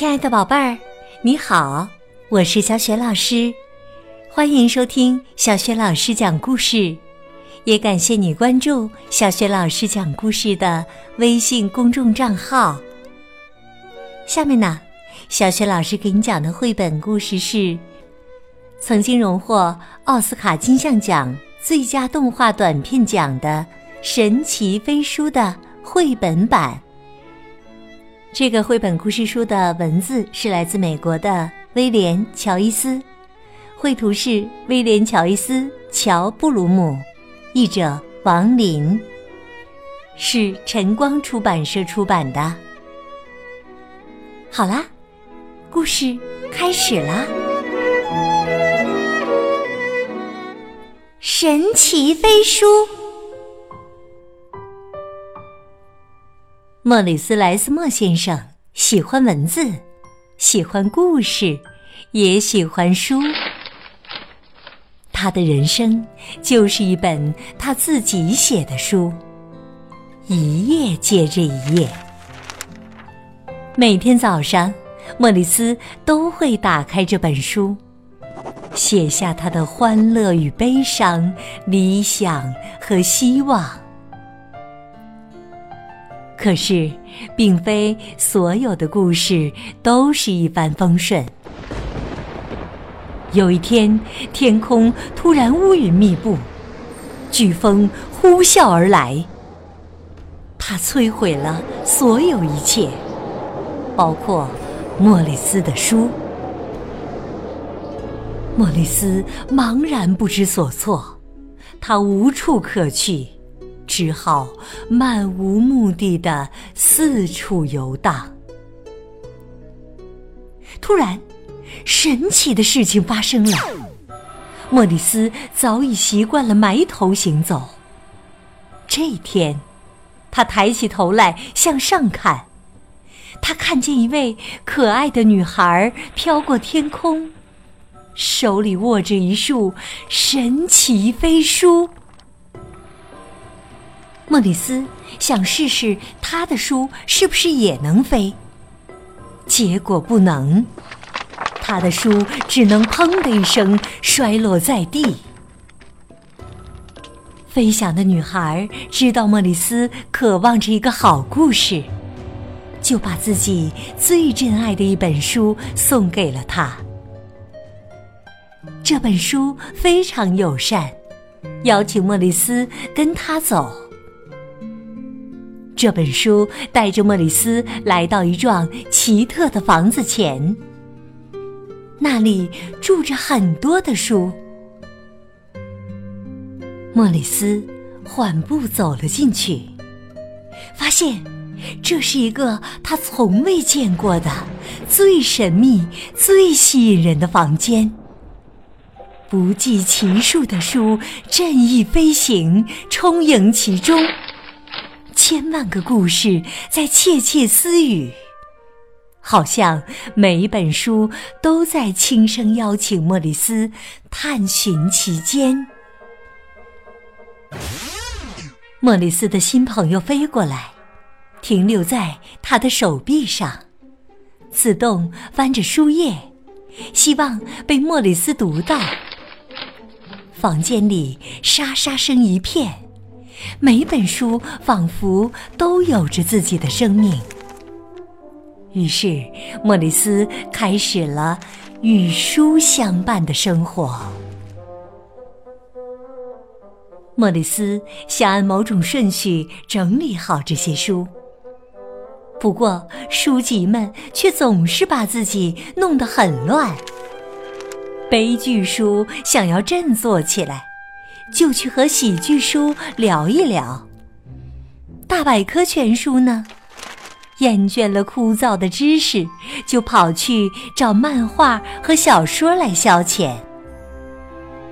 亲爱的宝贝儿，你好，我是小雪老师，欢迎收听小雪老师讲故事，也感谢你关注小雪老师讲故事的微信公众账号。下面呢，小雪老师给你讲的绘本故事是曾经荣获奥斯卡金像奖最佳动画短片奖的《神奇飞书》的绘本版。这个绘本故事书的文字是来自美国的威廉·乔伊斯，绘图是威廉·乔伊斯、乔·布鲁姆，译者王林，是晨光出版社出版的。好啦，故事开始啦！神奇飞书。莫里斯·莱斯莫先生喜欢文字，喜欢故事，也喜欢书。他的人生就是一本他自己写的书，一页接着一页。每天早上，莫里斯都会打开这本书，写下他的欢乐与悲伤、理想和希望。可是，并非所有的故事都是一帆风顺。有一天，天空突然乌云密布，飓风呼啸而来，它摧毁了所有一切，包括莫里斯的书。莫里斯茫然不知所措，他无处可去。只好漫无目的的四处游荡。突然，神奇的事情发生了。莫里斯早已习惯了埋头行走。这一天，他抬起头来向上看，他看见一位可爱的女孩飘过天空，手里握着一束神奇飞书。莫里斯想试试他的书是不是也能飞，结果不能，他的书只能“砰”的一声摔落在地。飞翔的女孩知道莫里斯渴望着一个好故事，就把自己最珍爱的一本书送给了他。这本书非常友善，邀请莫里斯跟他走。这本书带着莫里斯来到一幢奇特的房子前，那里住着很多的书。莫里斯缓步走了进去，发现这是一个他从未见过的最神秘、最吸引人的房间。不计其数的书任意飞行，充盈其中。千万个故事在窃窃私语，好像每一本书都在轻声邀请莫里斯探寻其间。莫里斯的新朋友飞过来，停留在他的手臂上，自动翻着书页，希望被莫里斯读到。房间里沙沙声一片。每本书仿佛都有着自己的生命。于是，莫里斯开始了与书相伴的生活。莫里斯想按某种顺序整理好这些书，不过书籍们却总是把自己弄得很乱。悲剧书想要振作起来。就去和喜剧书聊一聊。大百科全书呢，厌倦了枯燥的知识，就跑去找漫画和小说来消遣。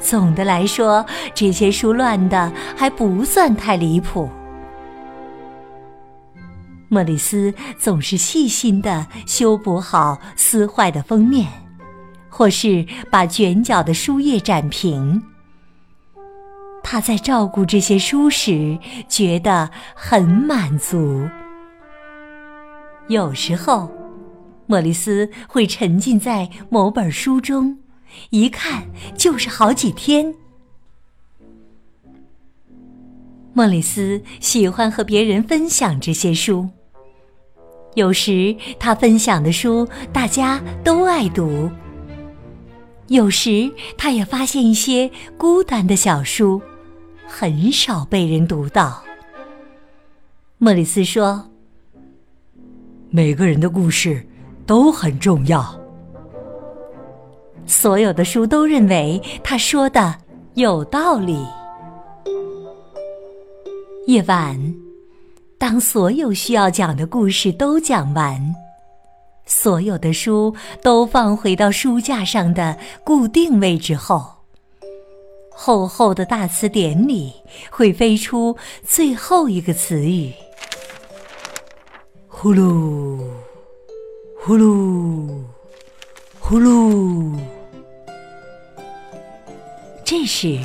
总的来说，这些书乱的还不算太离谱。莫里斯总是细心的修补好撕坏的封面，或是把卷角的书页展平。他在照顾这些书时觉得很满足。有时候，莫里斯会沉浸在某本书中，一看就是好几天。莫里斯喜欢和别人分享这些书。有时他分享的书大家都爱读，有时他也发现一些孤单的小书，很少被人读到。莫里斯说：“每个人的故事都很重要。”所有的书都认为他说的有道理。夜晚，当所有需要讲的故事都讲完，所有的书都放回到书架上的固定位置后，厚厚的大词典里会飞出最后一个词语：呼噜，呼噜，呼噜。这时。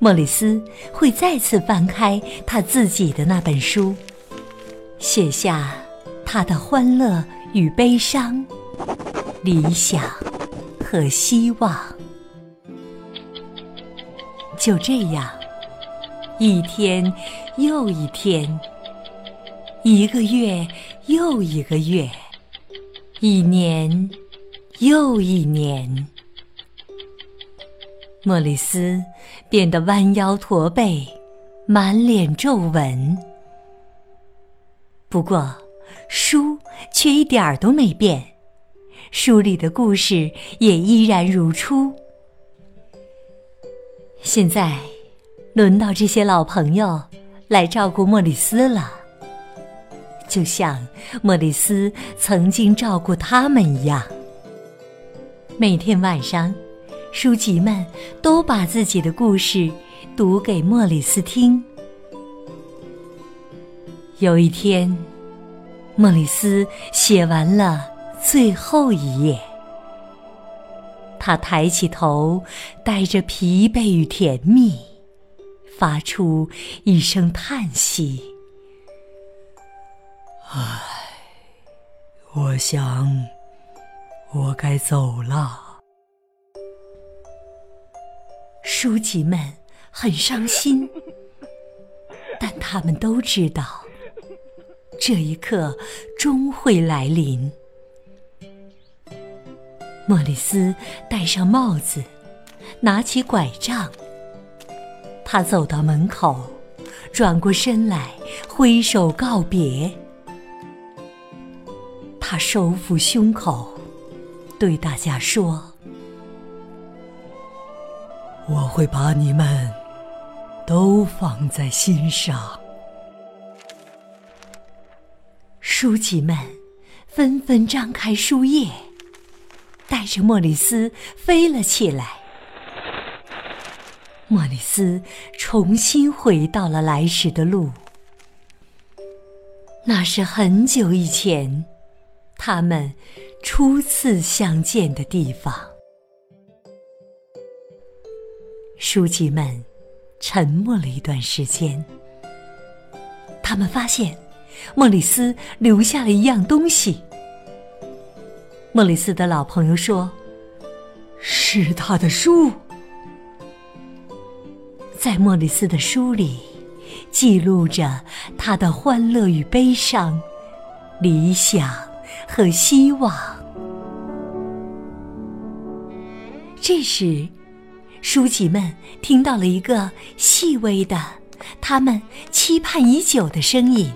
莫里斯会再次翻开他自己的那本书，写下他的欢乐与悲伤、理想和希望。就这样，一天又一天，一个月又一个月，一年又一年。莫里斯变得弯腰驼背，满脸皱纹。不过，书却一点儿都没变，书里的故事也依然如初。现在，轮到这些老朋友来照顾莫里斯了，就像莫里斯曾经照顾他们一样。每天晚上。书籍们都把自己的故事读给莫里斯听。有一天，莫里斯写完了最后一页，他抬起头，带着疲惫与甜蜜，发出一声叹息：“唉，我想，我该走了。”书籍们很伤心，但他们都知道，这一刻终会来临。莫里斯戴上帽子，拿起拐杖，他走到门口，转过身来，挥手告别。他收腹胸口，对大家说。我会把你们都放在心上。书籍们纷纷张开书页，带着莫里斯飞了起来。莫里斯重新回到了来时的路，那是很久以前他们初次相见的地方。书籍们沉默了一段时间。他们发现，莫里斯留下了一样东西。莫里斯的老朋友说：“是他的书。”在莫里斯的书里，记录着他的欢乐与悲伤、理想和希望。这时。书籍们听到了一个细微的、他们期盼已久的声音。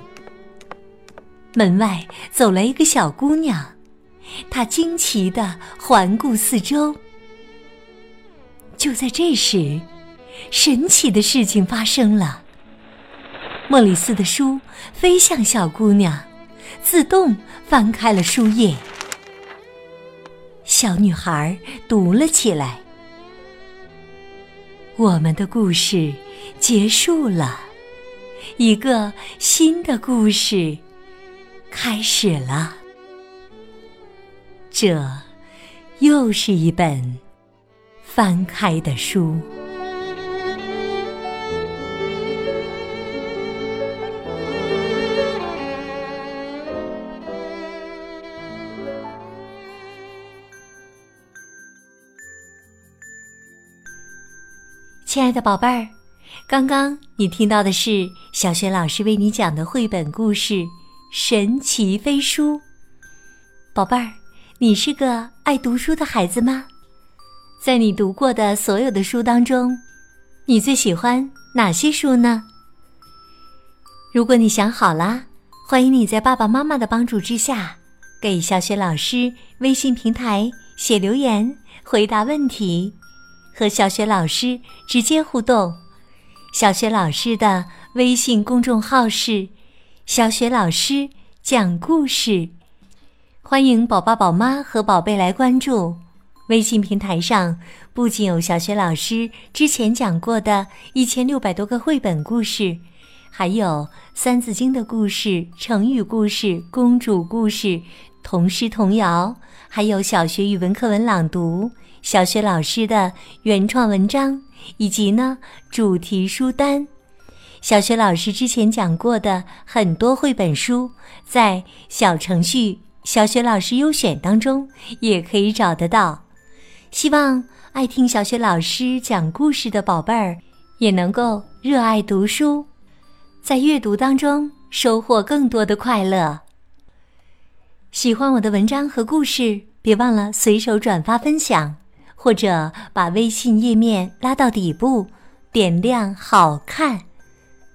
门外走来一个小姑娘，他惊奇地环顾四周。就在这时，神奇的事情发生了。莫里斯的书飞向小姑娘，自动翻开了书页。小女孩读了起来。我们的故事结束了，一个新的故事开始了。这又是一本翻开的书。亲爱的宝贝儿，刚刚你听到的是小雪老师为你讲的绘本故事《神奇飞书》。宝贝儿，你是个爱读书的孩子吗？在你读过的所有的书当中，你最喜欢哪些书呢？如果你想好啦，欢迎你在爸爸妈妈的帮助之下，给小雪老师微信平台写留言，回答问题。和小雪老师直接互动，小雪老师的微信公众号是“小雪老师讲故事”，欢迎宝宝、宝妈和宝贝来关注。微信平台上不仅有小学老师之前讲过的一千六百多个绘本故事，还有《三字经》的故事、成语故事、公主故事、童诗童谣，还有小学语文课文朗读。小学老师的原创文章，以及呢主题书单，小学老师之前讲过的很多绘本书，在小程序“小雪老师优选”当中也可以找得到。希望爱听小雪老师讲故事的宝贝儿，也能够热爱读书，在阅读当中收获更多的快乐。喜欢我的文章和故事，别忘了随手转发分享。或者把微信页面拉到底部，点亮“好看”。